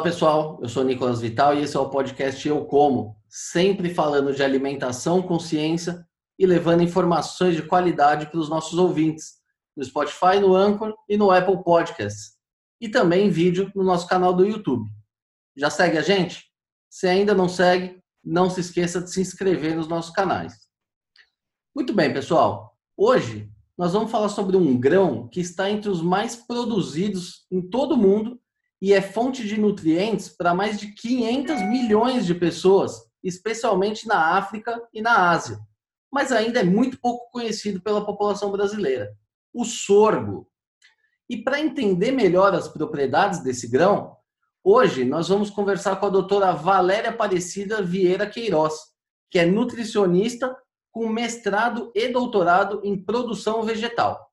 Olá pessoal, eu sou Nicolas Vital e esse é o podcast Eu Como, sempre falando de alimentação com ciência e levando informações de qualidade para os nossos ouvintes, no Spotify, no Anchor e no Apple Podcasts, e também em vídeo no nosso canal do YouTube. Já segue a gente? Se ainda não segue, não se esqueça de se inscrever nos nossos canais. Muito bem, pessoal. Hoje nós vamos falar sobre um grão que está entre os mais produzidos em todo o mundo e é fonte de nutrientes para mais de 500 milhões de pessoas, especialmente na África e na Ásia. Mas ainda é muito pouco conhecido pela população brasileira. O sorgo. E para entender melhor as propriedades desse grão, hoje nós vamos conversar com a doutora Valéria Aparecida Vieira Queiroz, que é nutricionista com mestrado e doutorado em produção vegetal.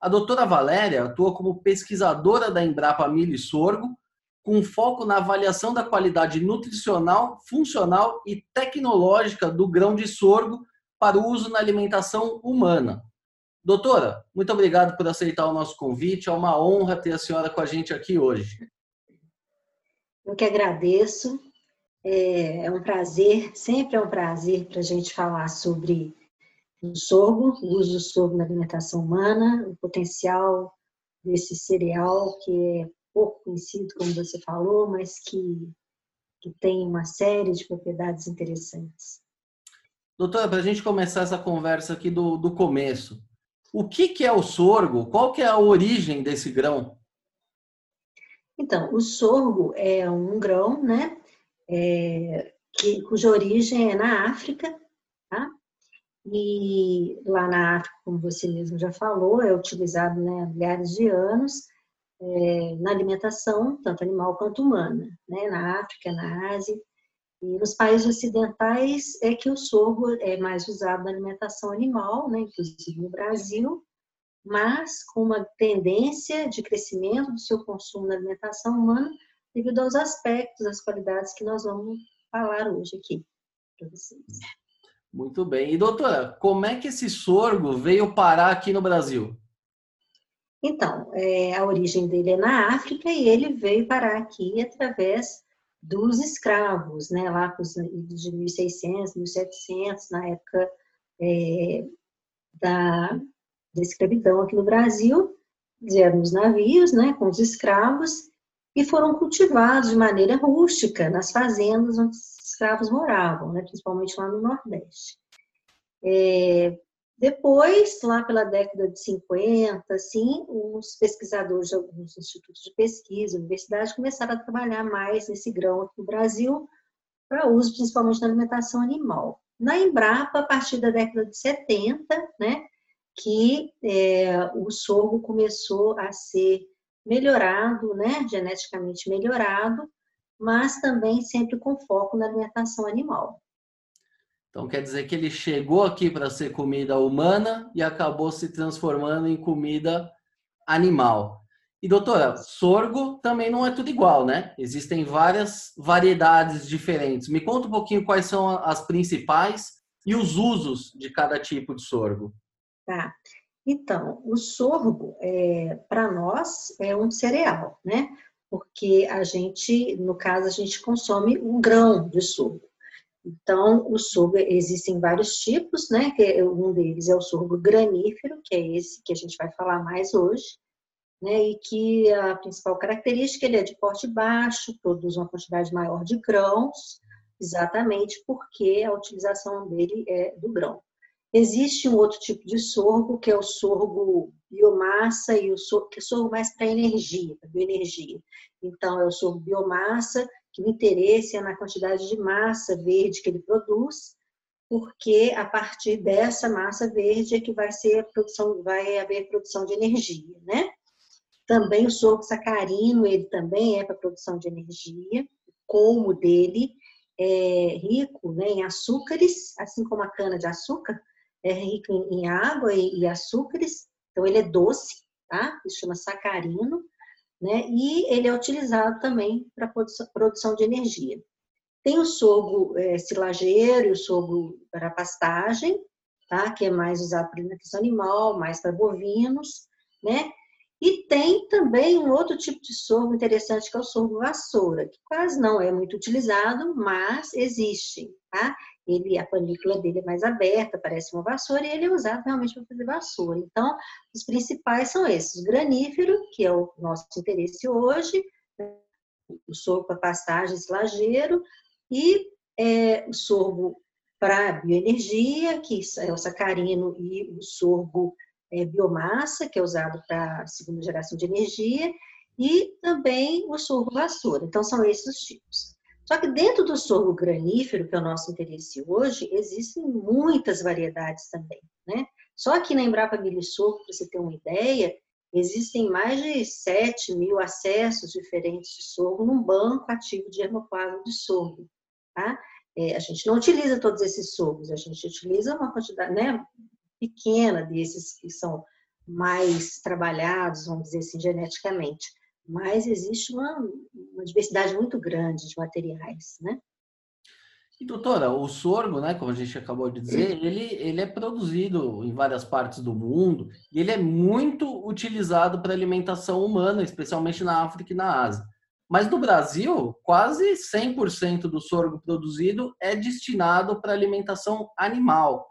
A doutora Valéria atua como pesquisadora da Embrapa Milho e Sorgo, com foco na avaliação da qualidade nutricional, funcional e tecnológica do grão de sorgo para o uso na alimentação humana. Doutora, muito obrigado por aceitar o nosso convite. É uma honra ter a senhora com a gente aqui hoje. Eu que agradeço. É, é um prazer, sempre é um prazer para a gente falar sobre do sorgo, o uso do sorgo na alimentação humana, o potencial desse cereal que é pouco conhecido, como você falou, mas que, que tem uma série de propriedades interessantes. Doutora, para a gente começar essa conversa aqui do, do começo, o que, que é o sorgo? Qual que é a origem desse grão? Então, o sorgo é um grão, né, é, que, cuja origem é na África? E lá na África, como você mesmo já falou, é utilizado né, há milhares de anos é, na alimentação, tanto animal quanto humana, né, na África, na Ásia. E nos países ocidentais é que o sorgo é mais usado na alimentação animal, né, inclusive no Brasil, mas com uma tendência de crescimento do seu consumo na alimentação humana devido aos aspectos, às qualidades que nós vamos falar hoje aqui para vocês. Muito bem. E doutora, como é que esse sorgo veio parar aqui no Brasil? Então, é, a origem dele é na África e ele veio parar aqui através dos escravos, né, lá de 1600, 1700, na época é, da, da escravidão aqui no Brasil, vieram nos navios, né, com os escravos, e foram cultivados de maneira rústica nas fazendas onde escravos moravam, né, principalmente lá no Nordeste. É, depois, lá pela década de 50, assim, os pesquisadores de alguns institutos de pesquisa, universidades, começaram a trabalhar mais nesse grão aqui no Brasil, para uso principalmente na alimentação animal. Na Embrapa, a partir da década de 70, né, que é, o sorgo começou a ser melhorado, né, geneticamente melhorado, mas também sempre com foco na alimentação animal. Então quer dizer que ele chegou aqui para ser comida humana e acabou se transformando em comida animal. E doutora, sorgo também não é tudo igual, né? Existem várias variedades diferentes. Me conta um pouquinho quais são as principais e os usos de cada tipo de sorgo. Tá. Então, o sorgo, é, para nós, é um cereal, né? Porque a gente, no caso, a gente consome um grão de sorgo. Então, o sorgo existem vários tipos, né? Que um deles é o sorgo granífero, que é esse que a gente vai falar mais hoje, né? E que a principal característica ele é de porte baixo, produz uma quantidade maior de grãos, exatamente porque a utilização dele é do grão. Existe um outro tipo de sorgo, que é o sorgo biomassa e o sorgo, que é sorgo mais para energia, para bioenergia. Então, é o sorgo biomassa, que o interesse é na quantidade de massa verde que ele produz, porque a partir dessa massa verde é que vai ser a produção, vai haver produção de energia, né? Também o sorgo sacarino, ele também é para produção de energia, o dele é rico né, em açúcares, assim como a cana de açúcar, é rico em, água e, e, açúcares, então ele é doce, tá? Ele chama sacarino, né? E ele é utilizado também para produção, produção de energia. Tem o sorgo é, silageiro e o sorgo para pastagem, tá? Que é mais usado para alimentação animal, mais para bovinos, né? E tem também um outro tipo de sorgo interessante, que é o sorgo vassoura, que quase não é muito utilizado, mas existe, tá? Ele, a panícula dele é mais aberta, parece uma vassoura, e ele é usado realmente para fazer vassoura. Então, os principais são esses: granífero, que é o nosso interesse hoje, o sorgo para pastagens lajeiro, e é, o sorgo para bioenergia, que é o sacarino, e o sorgo é, biomassa, que é usado para segunda geração de energia, e também o sorgo vassoura. Então, são esses os tipos. Só que dentro do sorgo granífero, que é o nosso interesse hoje, existem muitas variedades também, né? Só aqui na Embrapa Sorgo, para você ter uma ideia, existem mais de 7 mil acessos diferentes de sorgo num banco ativo de hermoplasma de sorgo, tá? É, a gente não utiliza todos esses sorgos, a gente utiliza uma quantidade, né, pequena desses que são mais trabalhados, vamos dizer assim, geneticamente. Mas existe uma, uma diversidade muito grande de materiais, né? E doutora, o sorgo, né, como a gente acabou de dizer, ele, ele é produzido em várias partes do mundo e ele é muito utilizado para alimentação humana, especialmente na África e na Ásia. Mas no Brasil, quase 100% do sorgo produzido é destinado para alimentação animal.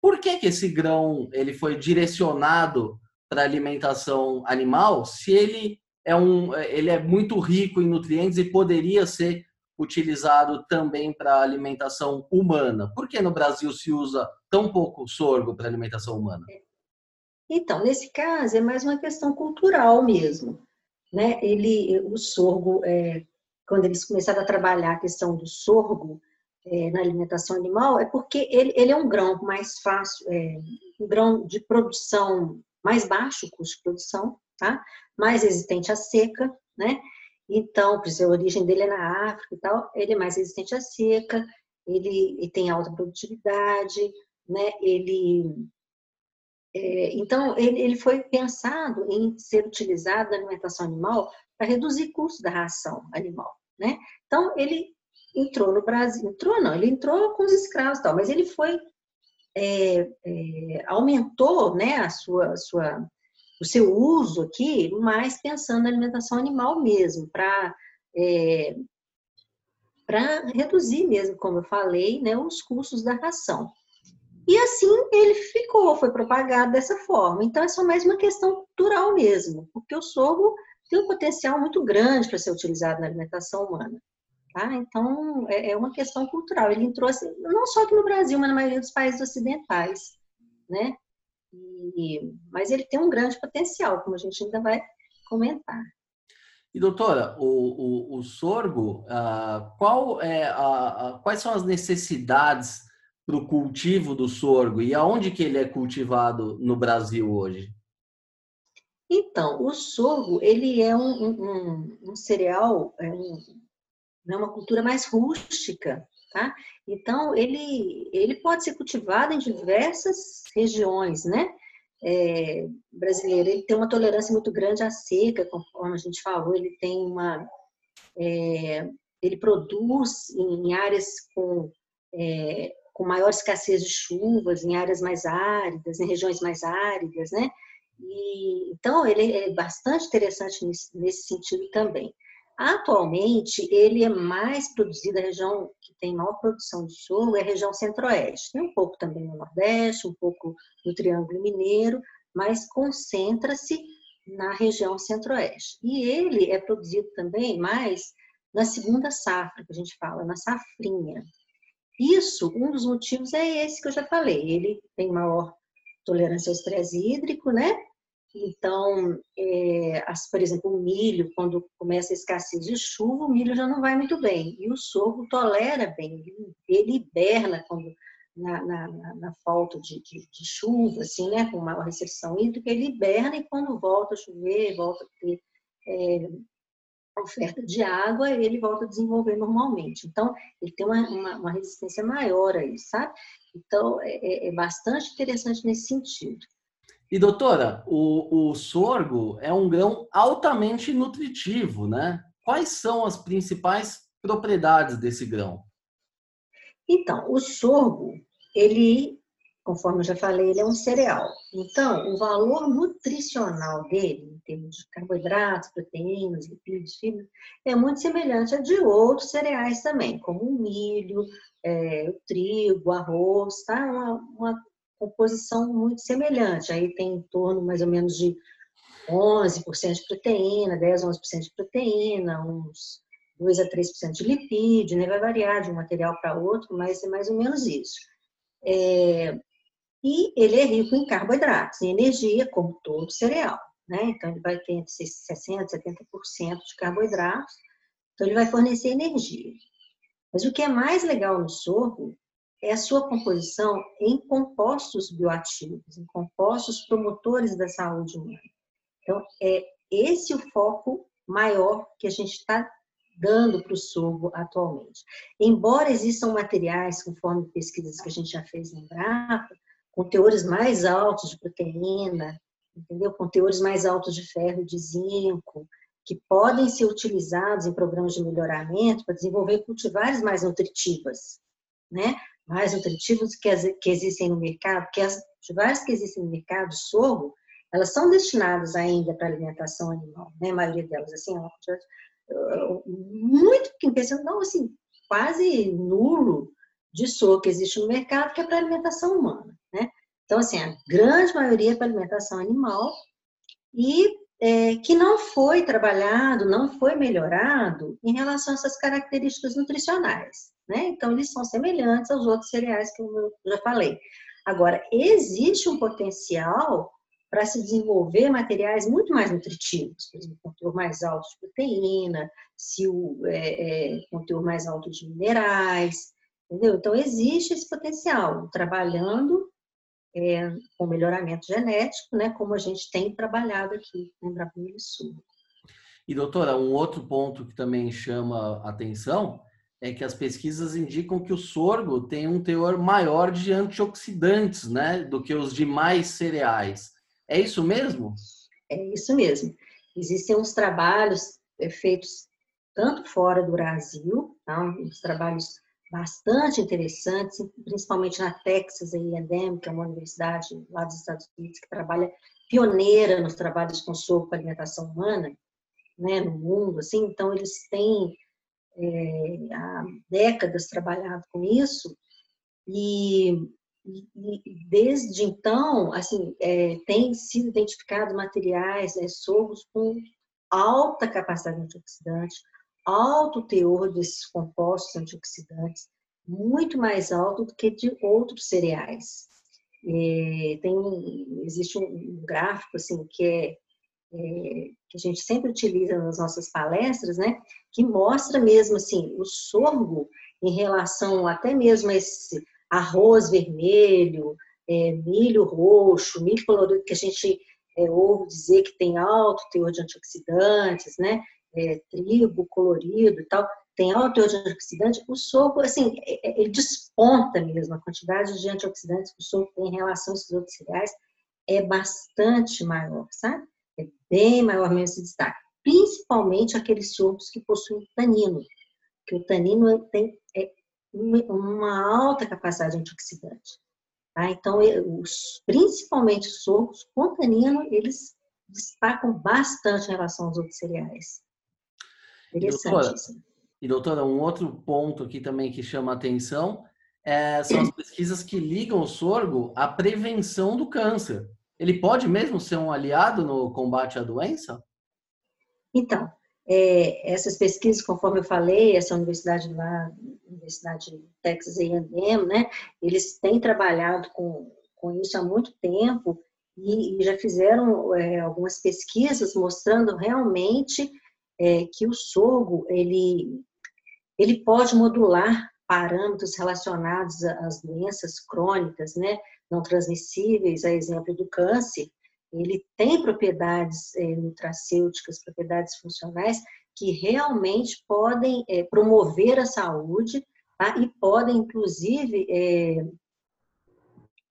Por que, que esse grão ele foi direcionado para alimentação animal se ele é, um, ele é muito rico em nutrientes e poderia ser utilizado também para alimentação humana? Por que no Brasil se usa tão pouco sorgo para alimentação humana? Então, nesse caso, é mais uma questão cultural mesmo. Né? Ele, o sorgo, é, quando eles começaram a trabalhar a questão do sorgo, é, na alimentação animal é porque ele, ele é um grão mais fácil, é, um grão de produção mais baixo, custo de produção, tá? mais resistente à seca, né? Então, por isso a origem dele é na África e tal, ele é mais resistente à seca, ele, ele tem alta produtividade, né? Ele é, então ele, ele foi pensado em ser utilizado na alimentação animal para reduzir custo da ração animal, né? Então ele entrou no Brasil, entrou não, ele entrou com os escravos e tal, mas ele foi, é, é, aumentou, né, a sua, sua, o seu uso aqui, mais pensando na alimentação animal mesmo, para é, para reduzir mesmo, como eu falei, né, os custos da ração. E assim ele ficou, foi propagado dessa forma. Então, é só mais uma questão cultural mesmo, porque o sorgo tem um potencial muito grande para ser utilizado na alimentação humana. Tá? Então, é, é uma questão cultural. Ele entrou, assim, não só aqui no Brasil, mas na maioria dos países ocidentais. Né? E, mas ele tem um grande potencial, como a gente ainda vai comentar. E doutora, o, o, o sorgo, ah, qual é a, a, quais são as necessidades para o cultivo do sorgo e aonde que ele é cultivado no Brasil hoje? Então, o sorgo ele é um, um, um cereal, é um, né, uma cultura mais rústica, tá? Então, ele, ele pode ser cultivado em diversas regiões, né? É, brasileiro, ele tem uma tolerância muito grande à seca, conforme a gente falou, ele tem uma... É, ele produz em áreas com, é, com maior escassez de chuvas, em áreas mais áridas, em regiões mais áridas, né? E, então, ele é bastante interessante nesse, nesse sentido também. Atualmente, ele é mais produzido, a região que tem maior produção de sorgo é a região centro-oeste. Tem um pouco também no Nordeste, um pouco no Triângulo Mineiro, mas concentra-se na região centro-oeste. E ele é produzido também mais na segunda safra, que a gente fala, na safrinha. Isso, um dos motivos é esse que eu já falei. Ele tem maior tolerância ao estresse hídrico, né? Então, é, as, por exemplo, o milho, quando começa a escassez de chuva, o milho já não vai muito bem. E o sorgo tolera bem, ele hiberna quando, na, na, na falta de, de, de, chuva, assim, né, com maior recepção hídrica, ele hiberna e quando volta a chover, volta a ter é, oferta de água, ele volta a desenvolver normalmente. Então, ele tem uma, uma, uma resistência maior aí, sabe? Então, é, é, é bastante interessante nesse sentido. E doutora, o, o sorgo é um grão altamente nutritivo, né? Quais são as principais propriedades desse grão? Então, o sorgo, ele conforme eu já falei, ele é um cereal. Então, o valor nutricional dele, em termos de carboidratos, proteínas, lipídios, fibras, é muito semelhante a de outros cereais também, como o milho, é, o trigo, o arroz, tá? Uma, uma composição muito semelhante. Aí tem em torno mais ou menos de 11% de proteína, 10, 11% de proteína, uns 2 a 3% de lipídio, né? vai variar de um material para outro, mas é mais ou menos isso. É, e ele é rico em carboidratos, em energia, como todo cereal. Né? Então, ele vai ter entre 60% e 70% de carboidratos, então ele vai fornecer energia. Mas o que é mais legal no sorgo é a sua composição em compostos bioativos, em compostos promotores da saúde humana. Então, é esse o foco maior que a gente está dando para o sorgo atualmente. Embora existam materiais, conforme pesquisas que a gente já fez no Embrapa, com teores mais altos de proteína, entendeu? Com teores mais altos de ferro de zinco, que podem ser utilizados em programas de melhoramento para desenvolver cultivares mais nutritivas, né? Mais nutritivos que, as, que existem no mercado, que as cultivares que existem no mercado, sorgo, elas são destinadas ainda para alimentação animal, né? A maioria delas, assim, muito pequeno, não, assim, quase nulo de sorgo que existe no mercado, que é para alimentação humana, né? Então, assim, a grande maioria é para alimentação animal e é, que não foi trabalhado, não foi melhorado em relação a essas características nutricionais, né? Então, eles são semelhantes aos outros cereais que eu já falei. Agora, existe um potencial para se desenvolver materiais muito mais nutritivos, por exemplo, conteúdo mais alto de proteína, se o é, é, conteúdo mais alto de minerais, entendeu? Então, existe esse potencial, trabalhando é, com melhoramento genético, né, como a gente tem trabalhado aqui no Embrapa Sul. E, doutora, um outro ponto que também chama atenção é que as pesquisas indicam que o sorgo tem um teor maior de antioxidantes, né, do que os demais cereais. É isso mesmo? É isso mesmo. Existem uns trabalhos é, feitos tanto fora do Brasil, tá? uns trabalhos bastante interessantes, principalmente na Texas A&M, que é uma universidade lá dos Estados Unidos que trabalha pioneira nos trabalhos com soro para alimentação humana, né, no mundo, assim, então eles têm é, há décadas trabalhado com isso e e, desde então, assim, é, tem sido identificados materiais, né, sorros com alta capacidade antioxidante, alto teor desses compostos antioxidantes, muito mais alto do que de outros cereais. É, tem, existe um gráfico assim que é, que a gente sempre utiliza nas nossas palestras, né, que mostra mesmo assim o sorgo em relação até mesmo a esse arroz vermelho, é, milho roxo, milho colorido, que a gente é, ouve dizer que tem alto teor de antioxidantes, né? É, trigo colorido e tal, tem alto teor de antioxidante, o sorgo, assim, é, é, ele desponta mesmo, a quantidade de antioxidantes que o sorgo tem em relação a esses outros cereais é bastante maior, sabe? Bem maior mesmo esse destaque. Principalmente aqueles sorgos que possuem tanino, que o tanino tem, é uma alta capacidade antioxidante. Tá? Então, os, principalmente os sorgos com tanino, eles destacam bastante em relação aos outros cereais. Interessante isso. E doutora, um outro ponto aqui também que chama a atenção é, são as pesquisas que ligam o sorgo à prevenção do câncer. Ele pode mesmo ser um aliado no combate à doença? Então, é, essas pesquisas, conforme eu falei, essa universidade lá, Universidade de Texas A&M, né, eles têm trabalhado com, com isso há muito tempo e, e já fizeram é, algumas pesquisas mostrando realmente é, que o sorgo, ele, ele pode modular parâmetros relacionados às doenças crônicas, né, não transmissíveis, a exemplo do câncer, ele tem propriedades é, nutracêuticas, propriedades funcionais que realmente podem é, promover a saúde tá? e podem, inclusive, é,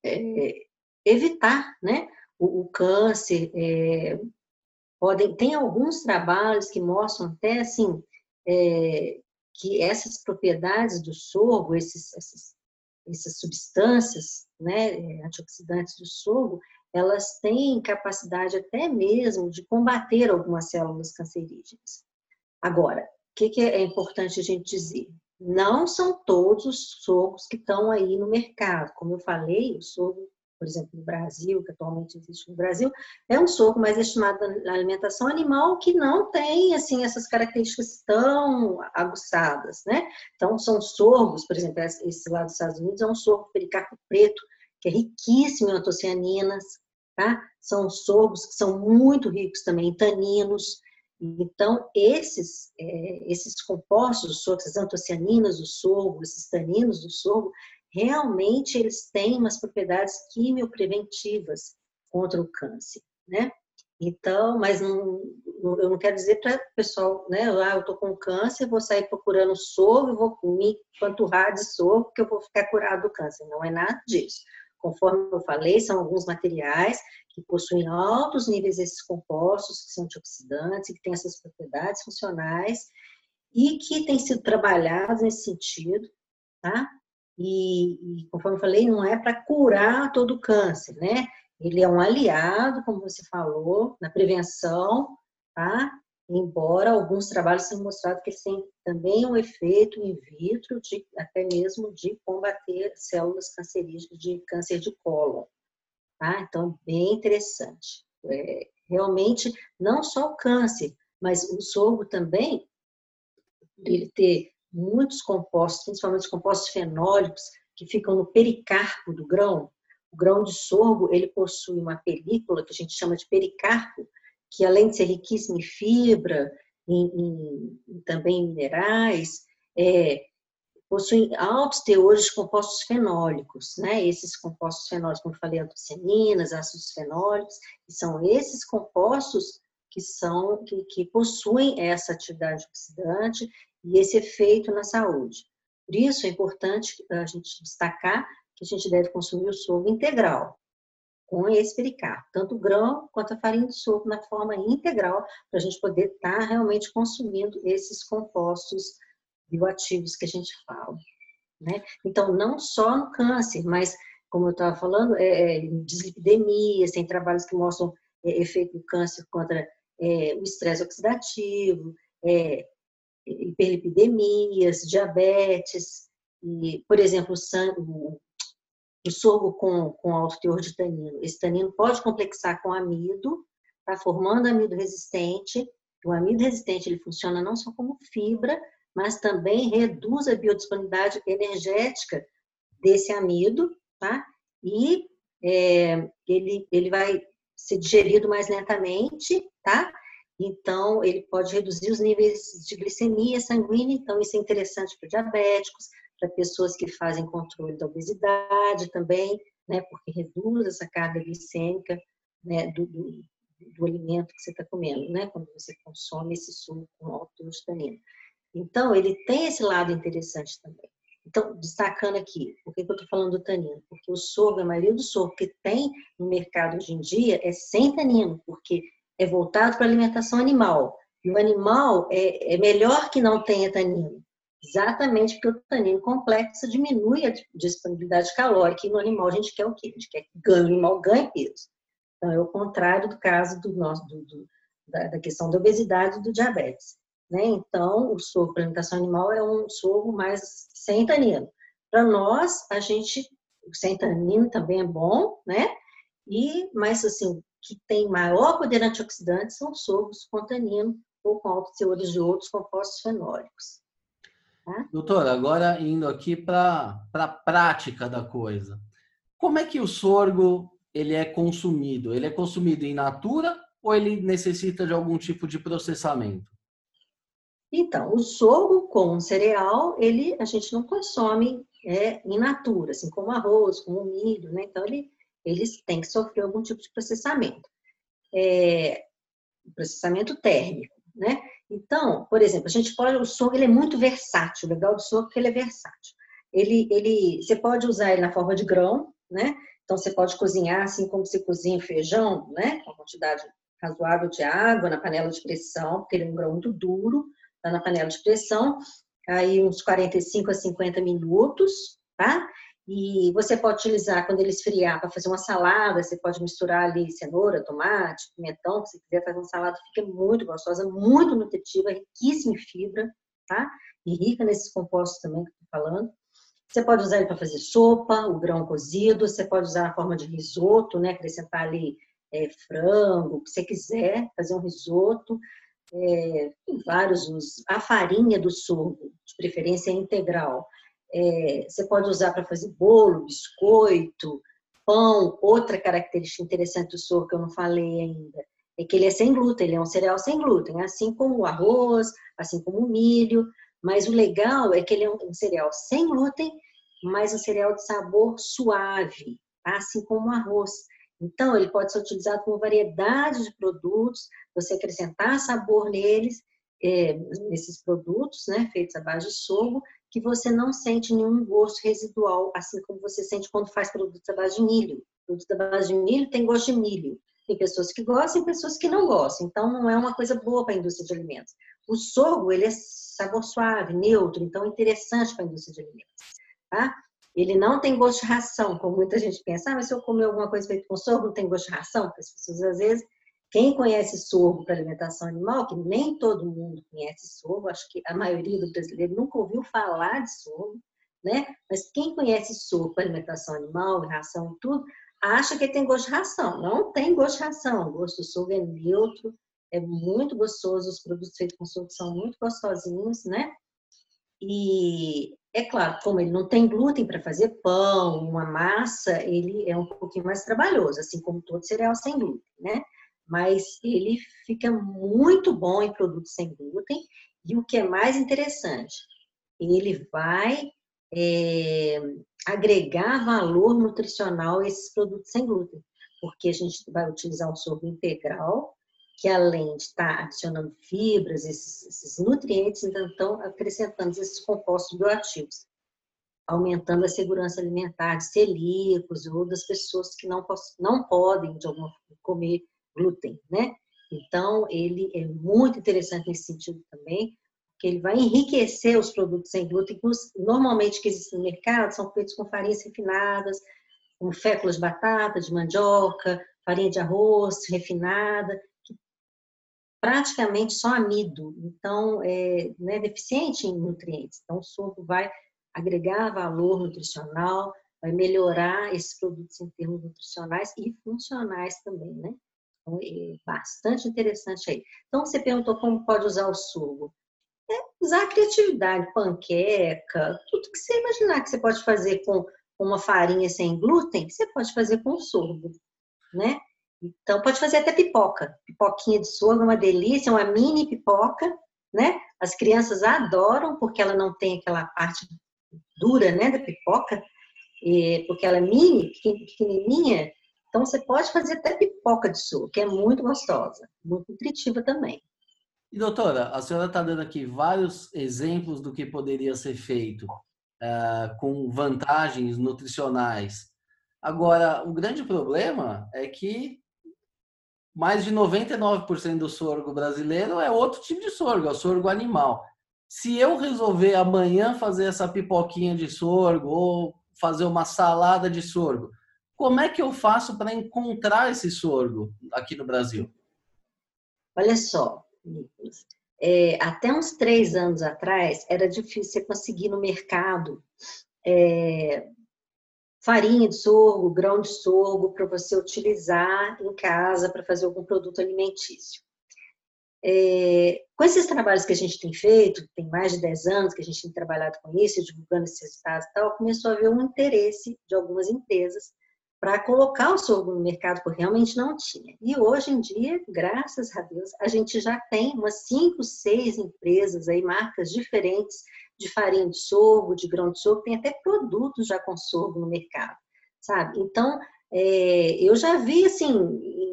é evitar né, o, o câncer. É, podem, tem alguns trabalhos que mostram até assim é, que essas propriedades do sorgo, esses, esses essas substâncias, né, é, antioxidantes do sorgo, elas têm capacidade até mesmo de combater algumas células cancerígenas. Agora, o que, que é importante a gente dizer? Não são todos os sorgos que estão aí no mercado. Como eu falei, o sorgo por exemplo, no Brasil, que atualmente existe no Brasil, é um sorgo mais destinado à alimentação animal que não tem, assim, essas características tão aguçadas, né? Então, são sorgos, por exemplo, esse lá dos Estados Unidos é um sorgo pericarpo preto, que é riquíssimo em antocianinas, tá? São sorgos que são muito ricos também em taninos, então, esses, é, esses compostos essas antocianinas do sorgo, esses taninos do sorgo, realmente eles têm umas propriedades quimiopreventivas contra o câncer, né? Então, mas não, eu não quero dizer para o pessoal, né? Ah, eu estou com câncer, vou sair procurando soro, vou me panturrar de soro, porque eu vou ficar curado do câncer. Não é nada disso. Conforme eu falei, são alguns materiais que possuem altos níveis desses compostos, que são antioxidantes, que têm essas propriedades funcionais e que têm sido trabalhados nesse sentido, tá? E, e conforme eu falei, não é para curar todo o câncer, né? Ele é um aliado, como você falou, na prevenção, tá? Embora alguns trabalhos tenham mostrado que tem também um efeito in vitro, de, até mesmo de combater células cancerígenas de câncer de cólon. Tá? Então, bem interessante. É, realmente, não só o câncer, mas o sorgo também, ele ter muitos compostos, principalmente os compostos fenólicos, que ficam no pericarpo do grão. O grão de sorgo, ele possui uma película que a gente chama de pericarpo, que além de ser riquíssimo em fibra, em, em, também em minerais, é, possui altos teores de compostos fenólicos, né? Esses compostos fenólicos, como eu falei, antocianinas, ácidos fenólicos, são esses compostos que são que, que possuem essa atividade oxidante e esse efeito na saúde. Por isso é importante a gente destacar que a gente deve consumir o sorgo integral, com esse pericarpo, tanto o grão quanto a farinha de sorgo na forma integral, para a gente poder estar tá realmente consumindo esses compostos bioativos que a gente fala. Né? Então, não só no câncer, mas, como eu estava falando, é, é, tem trabalhos que mostram é, efeito do câncer contra é, o estresse oxidativo, é, hiperlipidemias, diabetes, e, por exemplo, o, sangue, o sorgo com, com alto teor de tanino. Esse tanino pode complexar com amido, tá? formando amido resistente. O amido resistente ele funciona não só como fibra, mas também reduz a biodisponibilidade energética desse amido, tá? E é, ele, ele vai ser digerido mais lentamente, tá? Então, ele pode reduzir os níveis de glicemia sanguínea, então isso é interessante para diabéticos, para pessoas que fazem controle da obesidade também, né, porque reduz essa carga glicêmica né, do, do, do alimento que você está comendo, né, quando você consome esse suco com alto tanino. Então, ele tem esse lado interessante também. Então, destacando aqui, por que eu estou falando do tanino? Porque o sorgo, a maioria do sorgo que tem no mercado hoje em dia é sem tanino, porque é voltado para alimentação animal. E o animal é, é melhor que não tenha tanino, exatamente porque o tanino complexo diminui a disponibilidade calórica. E no animal a gente quer o quê? A gente quer que o animal ganhe peso. Então, é o contrário do caso do nosso, do, do, da, da, questão da obesidade e do diabetes. Né? Então, o soro para alimentação animal é um soro mais sem tanino. Para nós, a gente, sem tanino também é bom, né? E, mas assim, que tem maior poder antioxidante são os sorgos com tanino ou com altos teores de outros compostos fenólicos. Tá? Doutora, agora indo aqui para a prática da coisa. Como é que o sorgo ele é consumido? Ele é consumido in natura ou ele necessita de algum tipo de processamento? Então, o sorgo com cereal, ele a gente não consome é, in natura, assim como arroz, como milho, né? Então ele eles têm que sofrer algum tipo de processamento. É, processamento térmico, né? Então, por exemplo, a gente pode, o sorgo ele é muito versátil, o legal do sorgo é que ele é versátil. Ele, ele, você pode usar ele na forma de grão, né? Então, você pode cozinhar assim como você cozinha feijão, né? Com quantidade razoável de água na panela de pressão, porque ele é um grão muito duro, tá na panela de pressão, aí uns 45 a 50 minutos, tá? E você pode utilizar quando ele esfriar para fazer uma salada, você pode misturar ali cenoura, tomate, pimentão, se quiser fazer uma salada, fica muito gostosa, muito nutritiva, riquíssima em fibra, tá? E rica nesses compostos também que eu tô falando. Você pode usar ele para fazer sopa, o grão cozido, você pode usar na forma de risoto, né? Acrescentar ali é, frango, o que você quiser, fazer um risoto. É, vários usos. A farinha do sorgo, de preferência integral, é, você pode usar para fazer bolo, biscoito, pão. Outra característica interessante do sorgo que eu não falei ainda é que ele é sem glúten, ele é um cereal sem glúten, assim como o arroz, assim como o milho. Mas o legal é que ele é um cereal sem glúten, mas um cereal de sabor suave, assim como o arroz. Então, ele pode ser utilizado com variedade de produtos, você acrescentar sabor neles, é, nesses produtos, né, feitos à base de sorgo, que você não sente nenhum gosto residual, assim como você sente quando faz produtos à base de milho. Produtos à base de milho tem gosto de milho. Tem pessoas que gostam e pessoas que não gostam. Então, não é uma coisa boa para a indústria de alimentos. O sorgo, ele é sabor suave, neutro, então interessante para a indústria de alimentos. Tá? Ele não tem gosto de ração, como muita gente pensa. Ah, mas se eu comer alguma coisa feita com sorgo, não tem gosto de ração? Porque as pessoas, às vezes, quem conhece sorgo para alimentação animal, que nem todo mundo conhece sorgo, acho que a maioria do brasileiro nunca ouviu falar de sorgo, né? Mas quem conhece sorgo para alimentação animal, ração e tudo, acha que tem gosto de ração. Não tem gosto de ração. O gosto do sorgo é neutro, é muito gostoso. Os produtos feitos com sorgo são muito gostosinhos, né? E é claro, como ele não tem glúten para fazer pão, uma massa, ele é um pouquinho mais trabalhoso, assim como todo cereal sem glúten, né? Mas ele fica muito bom em produtos sem glúten. E o que é mais interessante, ele vai é, agregar valor nutricional a esses produtos sem glúten, porque a gente vai utilizar um sorgo integral, que além de estar adicionando fibras, esses, esses nutrientes, então estão acrescentando esses compostos bioativos, aumentando a segurança alimentar de celíacos ou das pessoas que não, não podem, de alguma forma, comer glúten, né? Então, ele é muito interessante nesse sentido também, porque ele vai enriquecer os produtos sem glúten, que normalmente que existem no mercado são feitos com farinhas refinadas, com féculas de batata, de mandioca, farinha de arroz refinada, praticamente só amido, então é né, deficiente em nutrientes. Então, o sorgo vai agregar valor nutricional, vai melhorar esses produtos em termos nutricionais e funcionais também, né? É bastante interessante aí. Então, você perguntou como pode usar o sugo. É usar a criatividade, panqueca, tudo que você imaginar que você pode fazer com uma farinha sem glúten, você pode fazer com sorgo, né? Então, pode fazer até pipoca. Pipoquinha de sorgo é uma delícia, uma mini pipoca, né? As crianças adoram, porque ela não tem aquela parte dura, né, da pipoca, porque ela é mini, pequenininha, então, você pode fazer até pipoca de suco, que é muito gostosa, muito nutritiva também. E doutora, a senhora está dando aqui vários exemplos do que poderia ser feito uh, com vantagens nutricionais. Agora, o grande problema é que mais de 99% do sorgo brasileiro é outro tipo de sorgo, é o sorgo animal. Se eu resolver amanhã fazer essa pipoquinha de sorgo ou fazer uma salada de sorgo, como é que eu faço para encontrar esse sorgo aqui no Brasil? Olha só, Nicolas. É, até uns três anos atrás, era difícil você conseguir no mercado é, farinha de sorgo, grão de sorgo, para você utilizar em casa para fazer algum produto alimentício. É, com esses trabalhos que a gente tem feito, tem mais de 10 anos que a gente tem trabalhado com isso, divulgando esses resultados e tal, começou a haver um interesse de algumas empresas para colocar o sorgo no mercado, porque realmente não tinha. E hoje em dia, graças a Deus, a gente já tem umas cinco, seis empresas aí, marcas diferentes de farinha de sorgo, de grão de sorgo, tem até produtos já com sorgo no mercado, sabe? Então, é, eu já vi, assim,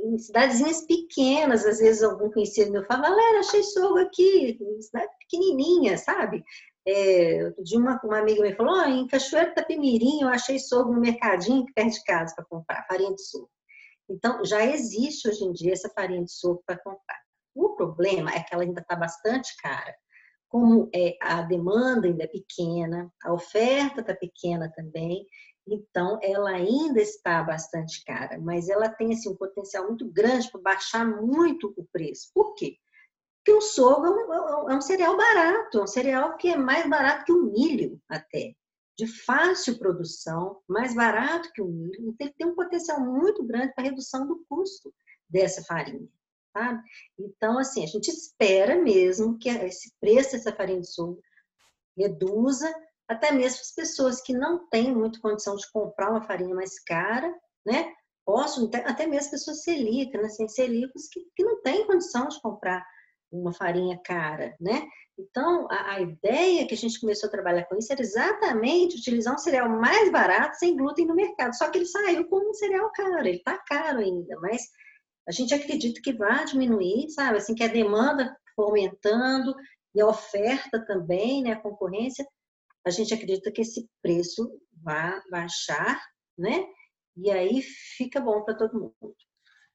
em cidadezinhas pequenas, às vezes algum conhecido meu fala, galera, achei sorgo aqui, cidade pequenininha, sabe? É, uma, uma amiga me falou, oh, em Cachoeiro Tapimirim eu achei sorgo no mercadinho perto de casa para comprar, farinha de sorgo. Então, já existe hoje em dia essa farinha de sorgo para comprar. O problema é que ela ainda está bastante cara. Como é, a demanda ainda é pequena, a oferta está pequena também, Então, ela ainda está bastante cara, mas ela tem assim, um potencial muito grande para baixar muito o preço. Por quê? Porque o sorgo é um, é um cereal barato, é um cereal que é mais barato que o milho até de fácil produção, mais barato que o milho, então ele tem um potencial muito grande para redução do custo dessa farinha. Tá? Então, assim, a gente espera mesmo que esse preço dessa farinha de sorgo reduza, até mesmo as pessoas que não têm muita condição de comprar uma farinha mais cara, né? Possam, até mesmo pessoas celíacas, né? Sem celíacos que, que não têm condição de comprar uma farinha cara, né? Então, a, a, ideia que a gente começou a trabalhar com isso era exatamente utilizar um cereal mais barato, sem glúten no mercado. Só que ele saiu como um cereal caro, ele está caro ainda, mas a gente acredita que vai diminuir, sabe? Assim, que a demanda aumentando e a oferta também, né? A concorrência, a gente acredita que esse preço vai baixar, né? E aí fica bom para todo mundo.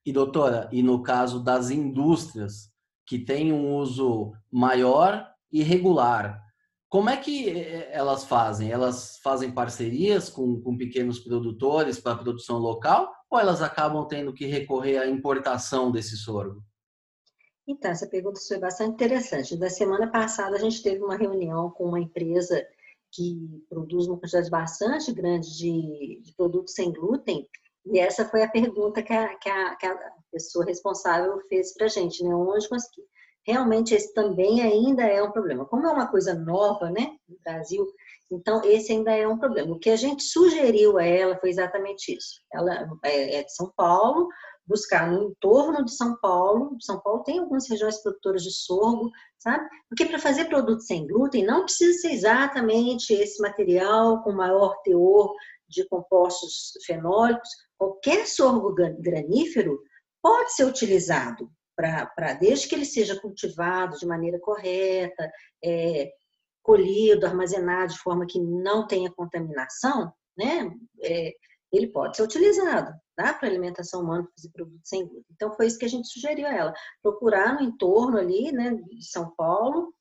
E doutora, e no caso das indústrias que têm um uso maior irregular. Como é que eh, elas fazem? Elas fazem parcerias com, com pequenos produtores para produção local ou elas acabam tendo que recorrer à importação desse sorgo? Então, essa pergunta foi bastante interessante. Da semana passada, a gente teve uma reunião com uma empresa que produz uma quantidade bastante grande de, de produtos sem glúten, e essa foi a pergunta que a, que a, que a pessoa responsável fez para a gente, né? Onde conseguir realmente esse também ainda é um problema. Como é uma coisa nova, né, no Brasil, então esse ainda é um problema. O que a gente sugeriu a ela foi exatamente isso. Ela é, é de São Paulo, buscar no entorno de São Paulo. São Paulo tem algumas regiões produtoras de sorgo, sabe? Porque para fazer produto sem glúten não precisa ser exatamente esse material com maior teor de compostos fenólicos. Qualquer sorgo granífero pode ser utilizado para desde que ele seja cultivado de maneira correta, é, colhido, armazenado de forma que não tenha contaminação, né? É, ele pode ser utilizado tá? para alimentação humana, fazer produtos sem glúten. Então foi isso que a gente sugeriu a ela, procurar no entorno ali, né, de São Paulo,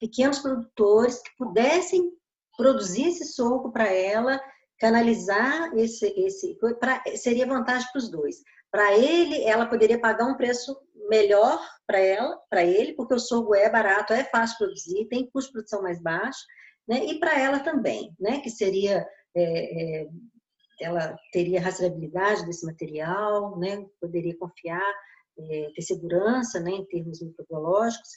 pequenos produtores que pudessem produzir esse soco para ela, canalizar esse, esse pra, seria vantagem para os dois. Para ele, ela poderia pagar um preço melhor para ela, para ele, porque o sorgo é barato, é fácil produzir, tem custo de produção mais baixo, né? E para ela também, né? Que seria é, é, ela teria rastreabilidade desse material, né? Poderia confiar, é, ter segurança, né? Em termos microbiológicos.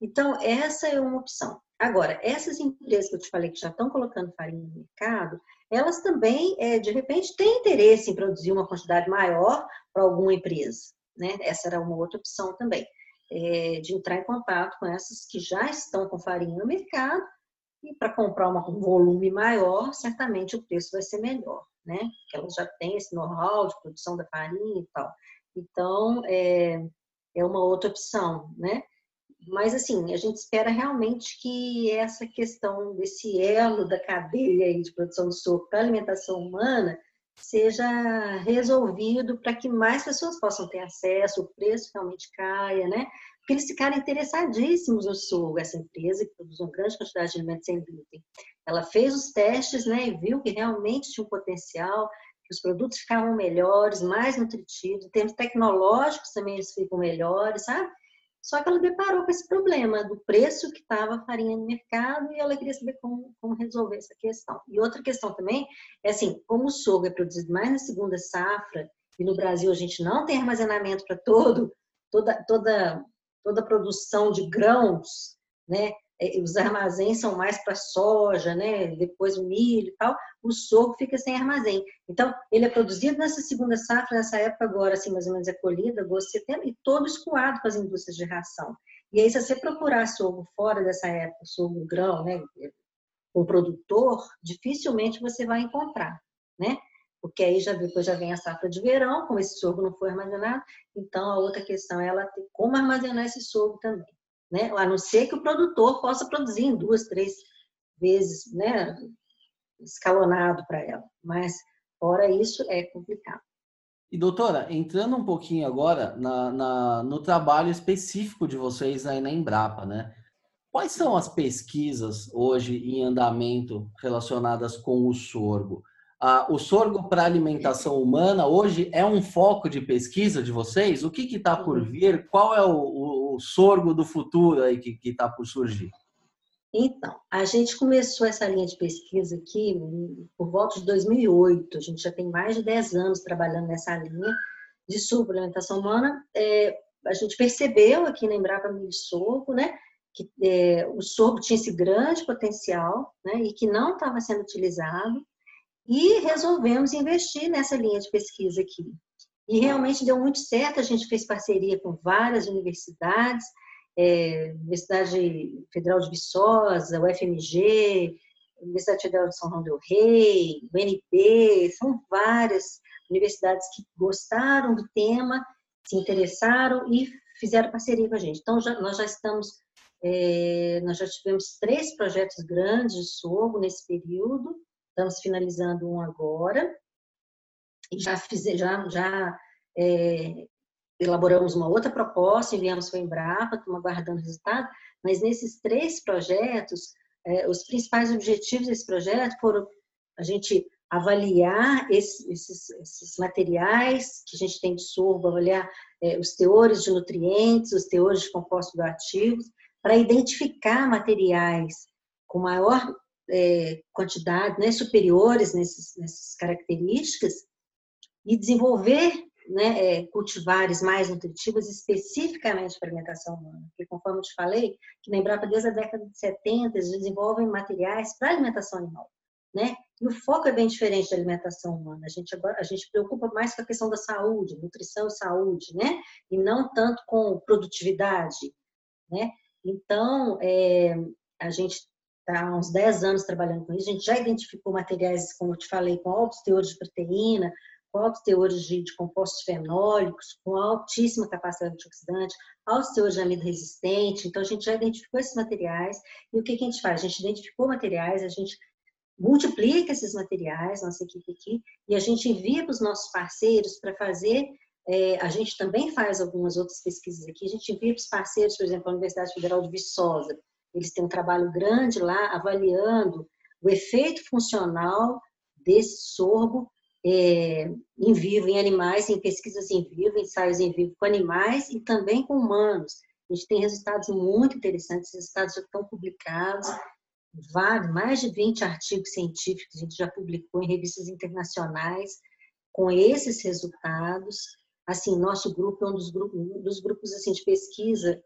Então essa é uma opção. Agora essas empresas que eu te falei que já estão colocando farinha no mercado, elas também, é, de repente, têm interesse em produzir uma quantidade maior para alguma empresa, né? Essa era uma outra opção também, é, de entrar em contato com essas que já estão com farinha no mercado e para comprar um volume maior, certamente o preço vai ser melhor, né? Porque elas já têm esse know-how de produção da farinha e tal. Então, é, é uma outra opção, né? Mas, assim, a gente espera realmente que essa questão desse elo da cadeia de produção de soco para alimentação humana seja resolvido para que mais pessoas possam ter acesso, o preço realmente caia, né? Porque eles ficaram interessadíssimos no sorgo, essa empresa que produz uma grande quantidade de alimentos sem glúten. Ela fez os testes, né, e viu que realmente tinha um potencial, que os produtos ficavam melhores, mais nutritivos, em termos tecnológicos também eles ficam melhores, sabe? Só que ela deparou com esse problema do preço que estava a farinha no mercado e ela queria saber como, como resolver essa questão. E outra questão também é assim, como o sorgo é produzido mais na segunda safra e no Brasil a gente não tem armazenamento para todo toda toda toda a produção de grãos, né? É, os armazéns são mais para soja, né? Depois o milho e tal. O sorgo fica sem armazém. Então, ele é produzido nessa segunda safra, nessa época agora, assim, mais ou menos é colhida, agosto, setembro, e todo escoado com as indústrias de ração. E aí, se você procurar sorgo fora dessa época, sorgo grão, né? Com produtor, dificilmente você vai encontrar, né? Porque aí já depois já vem a safra de verão, como esse sorgo não foi armazenado, então a outra questão é ela como armazenar esse sorgo também né? A não ser que o produtor possa produzir em duas, três vezes, né? Escalonado para ela. Mas, fora isso, é complicado. E doutora, entrando um pouquinho agora na, na, no trabalho específico de vocês aí na Embrapa, né? Quais são as pesquisas hoje em andamento relacionadas com o sorgo? Ah, o sorgo para alimentação humana hoje é um foco de pesquisa de vocês? O que está por vir? Qual é o, o, o, sorgo do futuro aí que está por surgir? Então, a gente começou essa linha de pesquisa aqui por volta de 2008. A gente já tem mais de 10 anos trabalhando nessa linha de alimentação humana. É, a gente percebeu aqui na Embrapa Milho Sorgo, né, que é, o sorgo tinha esse grande potencial, né, e que não estava sendo utilizado e resolvemos investir nessa linha de pesquisa aqui. E realmente deu muito certo, a gente fez parceria com várias universidades, é, Universidade Federal de Viçosa, UFMG, Universidade Federal de São João del Rei, UNP, são várias universidades que gostaram do tema, se interessaram e fizeram parceria com a gente. Então, já, nós já estamos, é, nós já tivemos três projetos grandes de sorgo nesse período, Estamos finalizando um agora. Já, fiz, já, já é, elaboramos uma outra proposta, enviamos para o Embrapa, estamos aguardando resultado. Mas nesses três projetos, é, os principais objetivos desse projeto foram a gente avaliar esses, esses, esses, materiais que a gente tem de sorgo, avaliar é, os teores de nutrientes, os teores de compostos bioativos, para identificar materiais com maior é, quantidade, né, superiores nessas características e desenvolver né, é, cultivares mais nutritivos especificamente para alimentação humana. Porque, conforme eu te falei, que na Embrapa desde a década de 70 eles desenvolvem materiais para alimentação animal. Né? E o foco é bem diferente da alimentação humana. A gente agora a gente preocupa mais com a questão da saúde, nutrição e saúde, né? E não tanto com produtividade, né? Então, é, a gente está há uns 10 anos trabalhando com isso, a gente já identificou materiais, como eu te falei, com altos teores de proteína, teores de, de compostos fenólicos, com altíssima capacidade antioxidante, altos teores de amido resistente. Então, a gente já identificou esses materiais. E o que, que a gente faz? A gente identificou materiais, a gente multiplica esses materiais, nossa equipe aqui, e a gente envia para os nossos parceiros para fazer. É, a gente também faz algumas outras pesquisas aqui. A gente envia para os parceiros, por exemplo, a Universidade Federal de Viçosa, eles têm um trabalho grande lá avaliando o efeito funcional desse sorgo é, em vivo, em animais, em pesquisas em vivo, ensaios em vivo com animais e também com humanos. A gente tem resultados muito interessantes, resultados já estão publicados, vários, mais de 20 artigos científicos a gente já publicou em revistas internacionais com esses resultados. Assim, nosso grupo é um dos grupos, um dos grupos assim, de pesquisa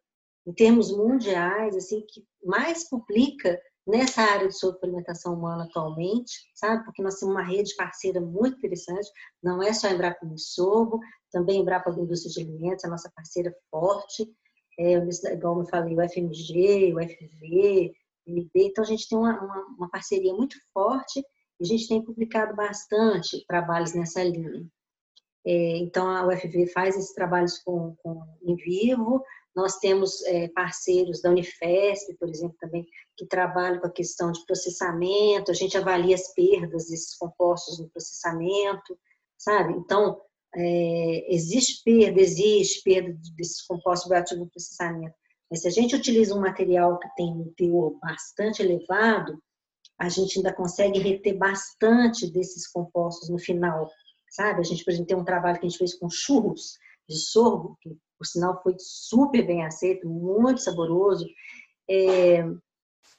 em termos mundiais, assim, que mais publica nessa área de suplementação humana atualmente, sabe? Porque nós temos uma rede parceira muito interessante, não é só a Embrapa Sorgo, também a Embrapa da Indústria de Alimentos, a nossa parceira forte, é, igual eu falei, o FMG, o FV, o MB, então a gente tem uma, uma, uma parceria muito forte e a gente tem publicado bastante trabalhos nessa linha. É, então a UFV faz esses trabalhos com, com em vivo, nós temos é, parceiros da Unifesp, por exemplo, também, que trabalham com a questão de processamento, a gente avalia as perdas desses compostos no processamento, sabe? Então, é, existe perda, existe perda desses compostos bioativos no processamento, mas se a gente utiliza um material que tem um teor bastante elevado, a gente ainda consegue reter bastante desses compostos no final, sabe? A gente, por exemplo, tem um trabalho que a gente fez com churros de sorgo, que por sinal foi super bem aceito, muito saboroso. É,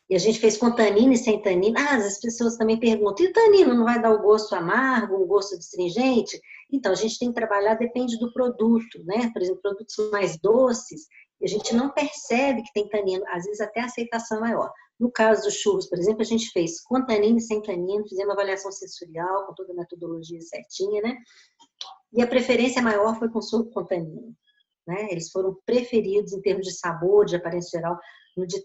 e a gente fez com tanino e sem tanino. Ah, as pessoas também perguntam, e o tanino não vai dar o gosto amargo, um gosto astringente? Então, a gente tem que trabalhar, depende do produto, né? Por exemplo, produtos mais doces, a gente não percebe que tem tanino, às vezes até a aceitação é maior. No caso dos churros, por exemplo, a gente fez com tanino e sem tanino, fizemos uma avaliação sensorial, com toda a metodologia certinha, né? E a preferência maior foi com suco com tanino. Né? Eles foram preferidos em termos de sabor, de aparência geral, no de.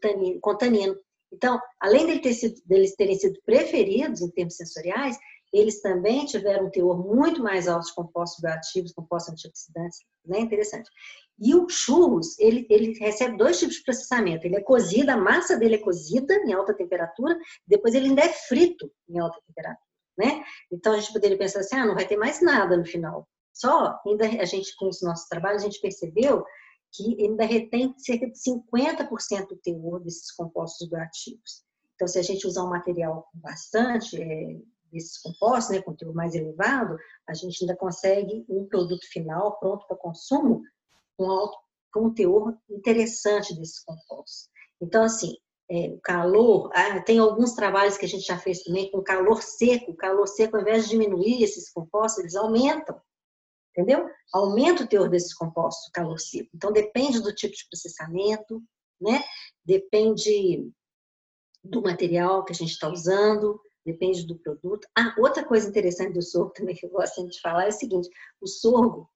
Então, além deles, ter sido, deles terem sido preferidos em termos sensoriais, eles também tiveram um teor muito mais alto de compostos bioativos, compostos antioxidantes, né? Interessante. E o churros, ele, ele recebe dois tipos de processamento. Ele é cozido, a massa dele é cozida em alta temperatura, depois ele ainda é frito em alta temperatura, né? Então a gente poderia pensar assim, ah, não vai ter mais nada no final. Só, ainda a gente, com os nossos trabalhos, a gente percebeu que ainda retém cerca de 50% do teor desses compostos bioativos. Então, se a gente usar um material bastante é, desses compostos, né, com teor mais elevado, a gente ainda consegue um produto final pronto para consumo com, alto, com um teor interessante desses compostos. Então, assim, é, o calor, ah, tem alguns trabalhos que a gente já fez também com calor seco. O calor seco, ao invés de diminuir esses compostos, eles aumentam, entendeu? Aumenta o teor desses compostos, o calor seco. Então, depende do tipo de processamento, né? Depende do material que a gente está usando, depende do produto. Ah, outra coisa interessante do sorgo também que eu gosto de falar é o seguinte: o sorgo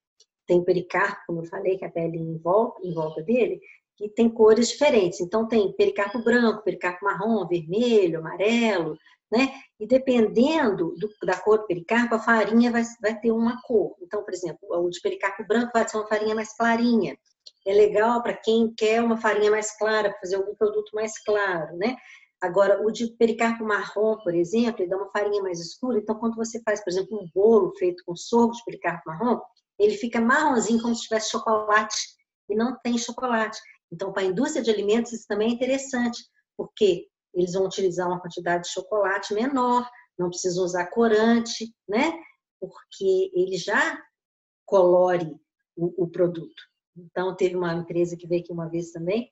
tem o pericarpo, como eu falei, que a pele em volta, em volta dele, que tem cores diferentes. Então, tem pericarpo branco, pericarpo marrom, vermelho, amarelo, né? E dependendo do, da cor do pericarpo, a farinha vai, vai ter uma cor. Então, por exemplo, o de pericarpo branco vai ser uma farinha mais clarinha. É legal para quem quer uma farinha mais clara, para fazer algum produto mais claro, né? Agora, o de pericarpo marrom, por exemplo, ele dá uma farinha mais escura. Então, quando você faz, por exemplo, um bolo feito com sorgo de pericarpo marrom, ele fica marronzinho como se tivesse chocolate. E não tem chocolate. Então, para a indústria de alimentos, isso também é interessante, porque eles vão utilizar uma quantidade de chocolate menor, não precisam usar corante, né? Porque ele já colore o, o produto. Então, teve uma empresa que veio aqui uma vez também,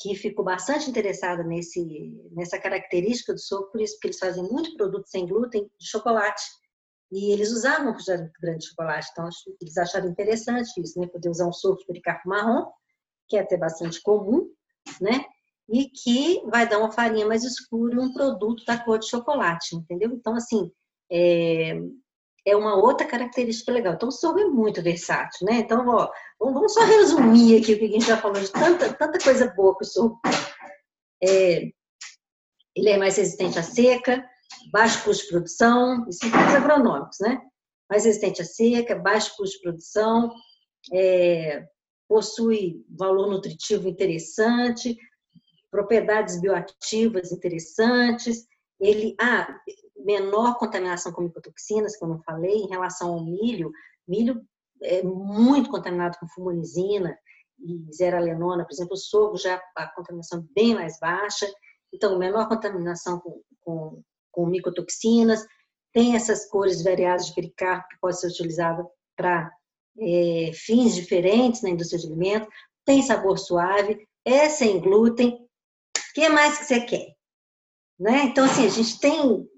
que ficou bastante interessada nesse, nessa característica do soro, por isso, porque eles fazem muito produto sem glúten de chocolate. E eles usavam muito grande de chocolate, então eles acharam interessante isso, né? Poder usar um soro de pericarpo marrom, que é até bastante comum, né? E que vai dar uma farinha mais escura e um produto da cor de chocolate, entendeu? Então, assim, é, é uma outra característica legal. Então, o sorgo é muito versátil, né? Então, ó, vamos só resumir aqui o que a gente já falou de tanta, tanta coisa boa que o sorgo é, ele é mais resistente à seca, baixo custo de produção, isso são coisas agronômicos, né? Mais resistente à seca, baixo custo de produção, é, possui valor nutritivo interessante, propriedades bioativas interessantes. Ele, ah, menor contaminação com micotoxinas, que eu não falei, em relação ao milho. Milho é muito contaminado com fumonizina e zeralenona, por exemplo, o sorgo já a contaminação é bem mais baixa. Então, menor contaminação com, com, com micotoxinas. Tem essas cores variadas de pericarpo que pode ser utilizada para é, fins diferentes na indústria de alimentos, tem sabor suave, é sem glúten. O que mais que você quer? Né? Então, assim, a gente tem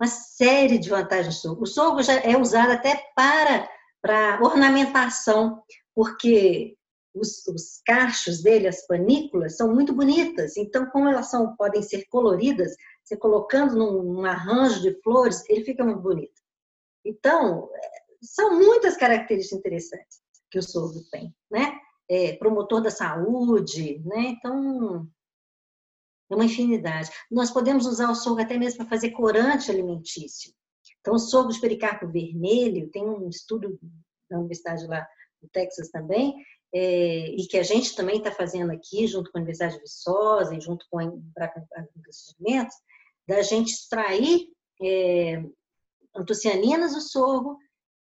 uma série de vantagens do sorgo. O sorgo já é usado até para, para ornamentação, porque os, os cachos dele, as panículas, são muito bonitas. Então, como elas são, podem ser coloridas, você colocando num, num arranjo de flores, ele fica muito bonito. Então, são muitas características interessantes que o sorgo tem, né? É, promotor da saúde, né? Então, é uma infinidade. Nós podemos usar o sorgo até mesmo para fazer corante alimentício. Então, o sorgo de pericarpo vermelho, tem um estudo na universidade lá do Texas também, é, e que a gente também está fazendo aqui, junto com a Universidade de Viçosa e junto com a Indústria de Alimentos, da gente extrair é, antocianinas do sorgo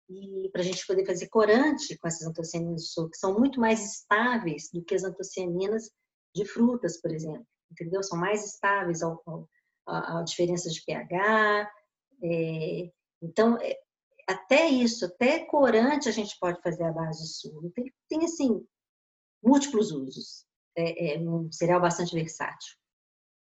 e para a gente poder fazer corante com essas antocianinas de suco, que são muito mais estáveis do que as antocianinas de frutas, por exemplo, entendeu? São mais estáveis ao, ao, diferença de pH. É, então, é, até isso, até corante a gente pode fazer a base de suco. Tem, tem assim, múltiplos usos. É, é um cereal bastante versátil.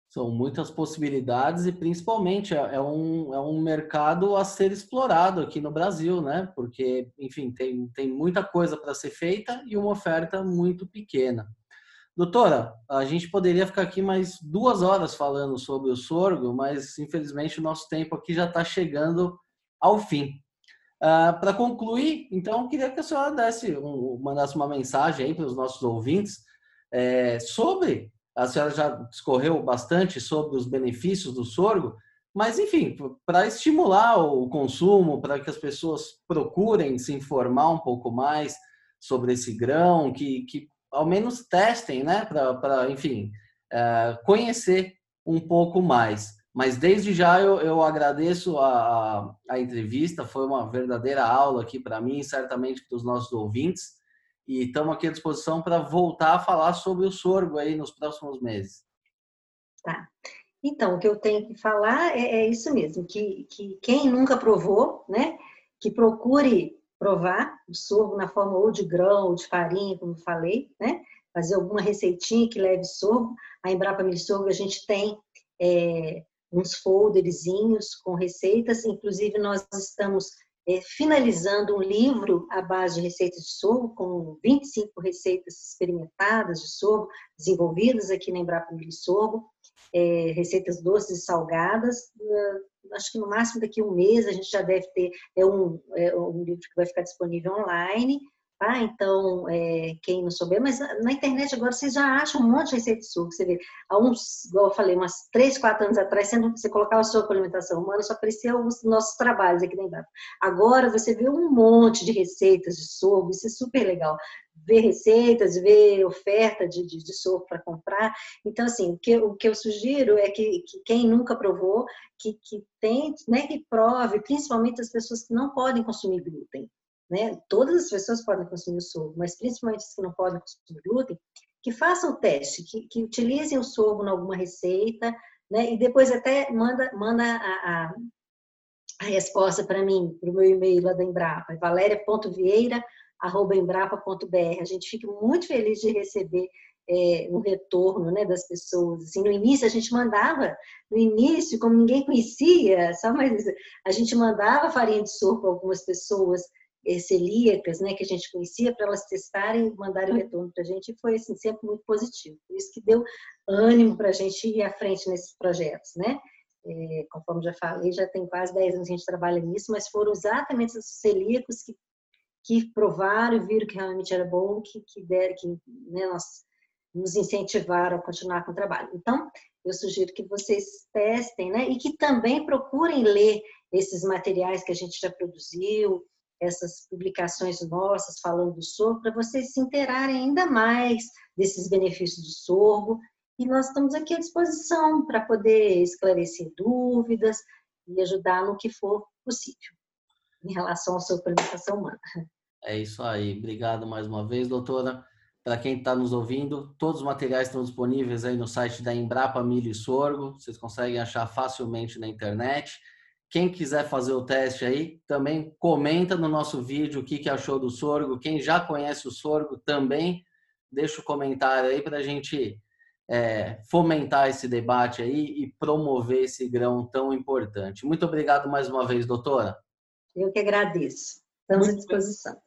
São muitas possibilidades e principalmente é, é um, é um mercado a ser explorado aqui no Brasil, né? Porque, enfim, tem, tem muita coisa para ser feita e uma oferta muito pequena. Doutora, a gente poderia ficar aqui mais duas horas falando sobre o sorgo, mas infelizmente o nosso tempo aqui já está chegando ao fim. Uh, para concluir, então, queria que a senhora desse, um, mandasse uma mensagem para os nossos ouvintes é, sobre a senhora já discorreu bastante sobre os benefícios do sorgo, mas enfim, para estimular o consumo, para que as pessoas procurem se informar um pouco mais sobre esse grão, que, que ao menos testem, né, para, enfim, é, conhecer um pouco mais. Mas desde já eu, eu agradeço a, a, entrevista, foi uma verdadeira aula aqui para mim, certamente para os nossos ouvintes e estamos aqui à disposição para voltar a falar sobre o sorgo aí nos próximos meses. Tá. Então, o que eu tenho que falar é, é isso mesmo, que, que quem nunca provou, né, que procure provar o sorgo na forma ou de grão ou de farinha, como falei, né, fazer alguma receitinha que leve sorgo. A Embrapa Milho Sorgo a gente tem é, uns folderzinhos com receitas, inclusive nós estamos é, finalizando um livro à base de receitas de sorgo, com 25 receitas experimentadas de sorgo, desenvolvidas aqui na Embrapa Milho Sorgo, é, receitas doces e salgadas. Acho que no máximo daqui a um mês a gente já deve ter é um, é um livro que vai ficar disponível online Tá? Então, é, quem não souber, mas na internet agora vocês já acham um monte de receita de suco. Você vê, há uns, igual eu falei, umas 3, 4 anos atrás, sendo você colocava sua alimentação humana, só apareciam os nossos trabalhos aqui dentro. Agora você vê um monte de receitas de sorgo, isso é super legal. Ver receitas, ver oferta de, de, de sorgo para comprar. Então, assim, o que, o que eu sugiro é que, que quem nunca provou, que, que tente, né, que prove, principalmente as pessoas que não podem consumir glúten né? Todas as pessoas podem consumir o sorgo, mas principalmente as que não podem consumir glúten, que façam o teste, que, que utilizem o sorgo em alguma receita, né? E depois até manda, manda a, a, a resposta para mim, para o meu e-mail lá da Embrapa, é valeria.vieira.embrapa.br. A gente fica muito feliz de receber é, um retorno né, das pessoas. Assim, no início a gente mandava, no início, como ninguém conhecia, só mais a gente mandava farinha de sorgo para algumas pessoas celíacas, né, que a gente conhecia, para elas testarem e mandarem o retorno para a gente, e foi assim, sempre muito positivo. Por isso que deu ânimo para a gente ir à frente nesses projetos, né? É, conforme já falei, já tem quase 10 anos que a gente trabalha nisso, mas foram exatamente os celíacos que, que provaram e viram que realmente era bom, que, que, der, que né, nós, nos incentivaram a continuar com o trabalho. Então, eu sugiro que vocês testem, né? E que também procurem ler esses materiais que a gente já produziu, essas publicações nossas falando do sorgo, para vocês se interarem ainda mais desses benefícios do sorgo. E nós estamos aqui à disposição para poder esclarecer dúvidas e ajudar no que for possível em relação à sua alimentação humana. É isso aí. Obrigado mais uma vez, doutora. Para quem está nos ouvindo, todos os materiais estão disponíveis aí no site da Embrapa Milho e Sorgo. Vocês conseguem achar facilmente na internet. Quem quiser fazer o teste aí, também comenta no nosso vídeo o que, que achou do sorgo. Quem já conhece o sorgo também deixa o comentário aí para a gente é, fomentar esse debate aí e promover esse grão tão importante. Muito obrigado mais uma vez, doutora. Eu que agradeço. Estamos Muito à disposição.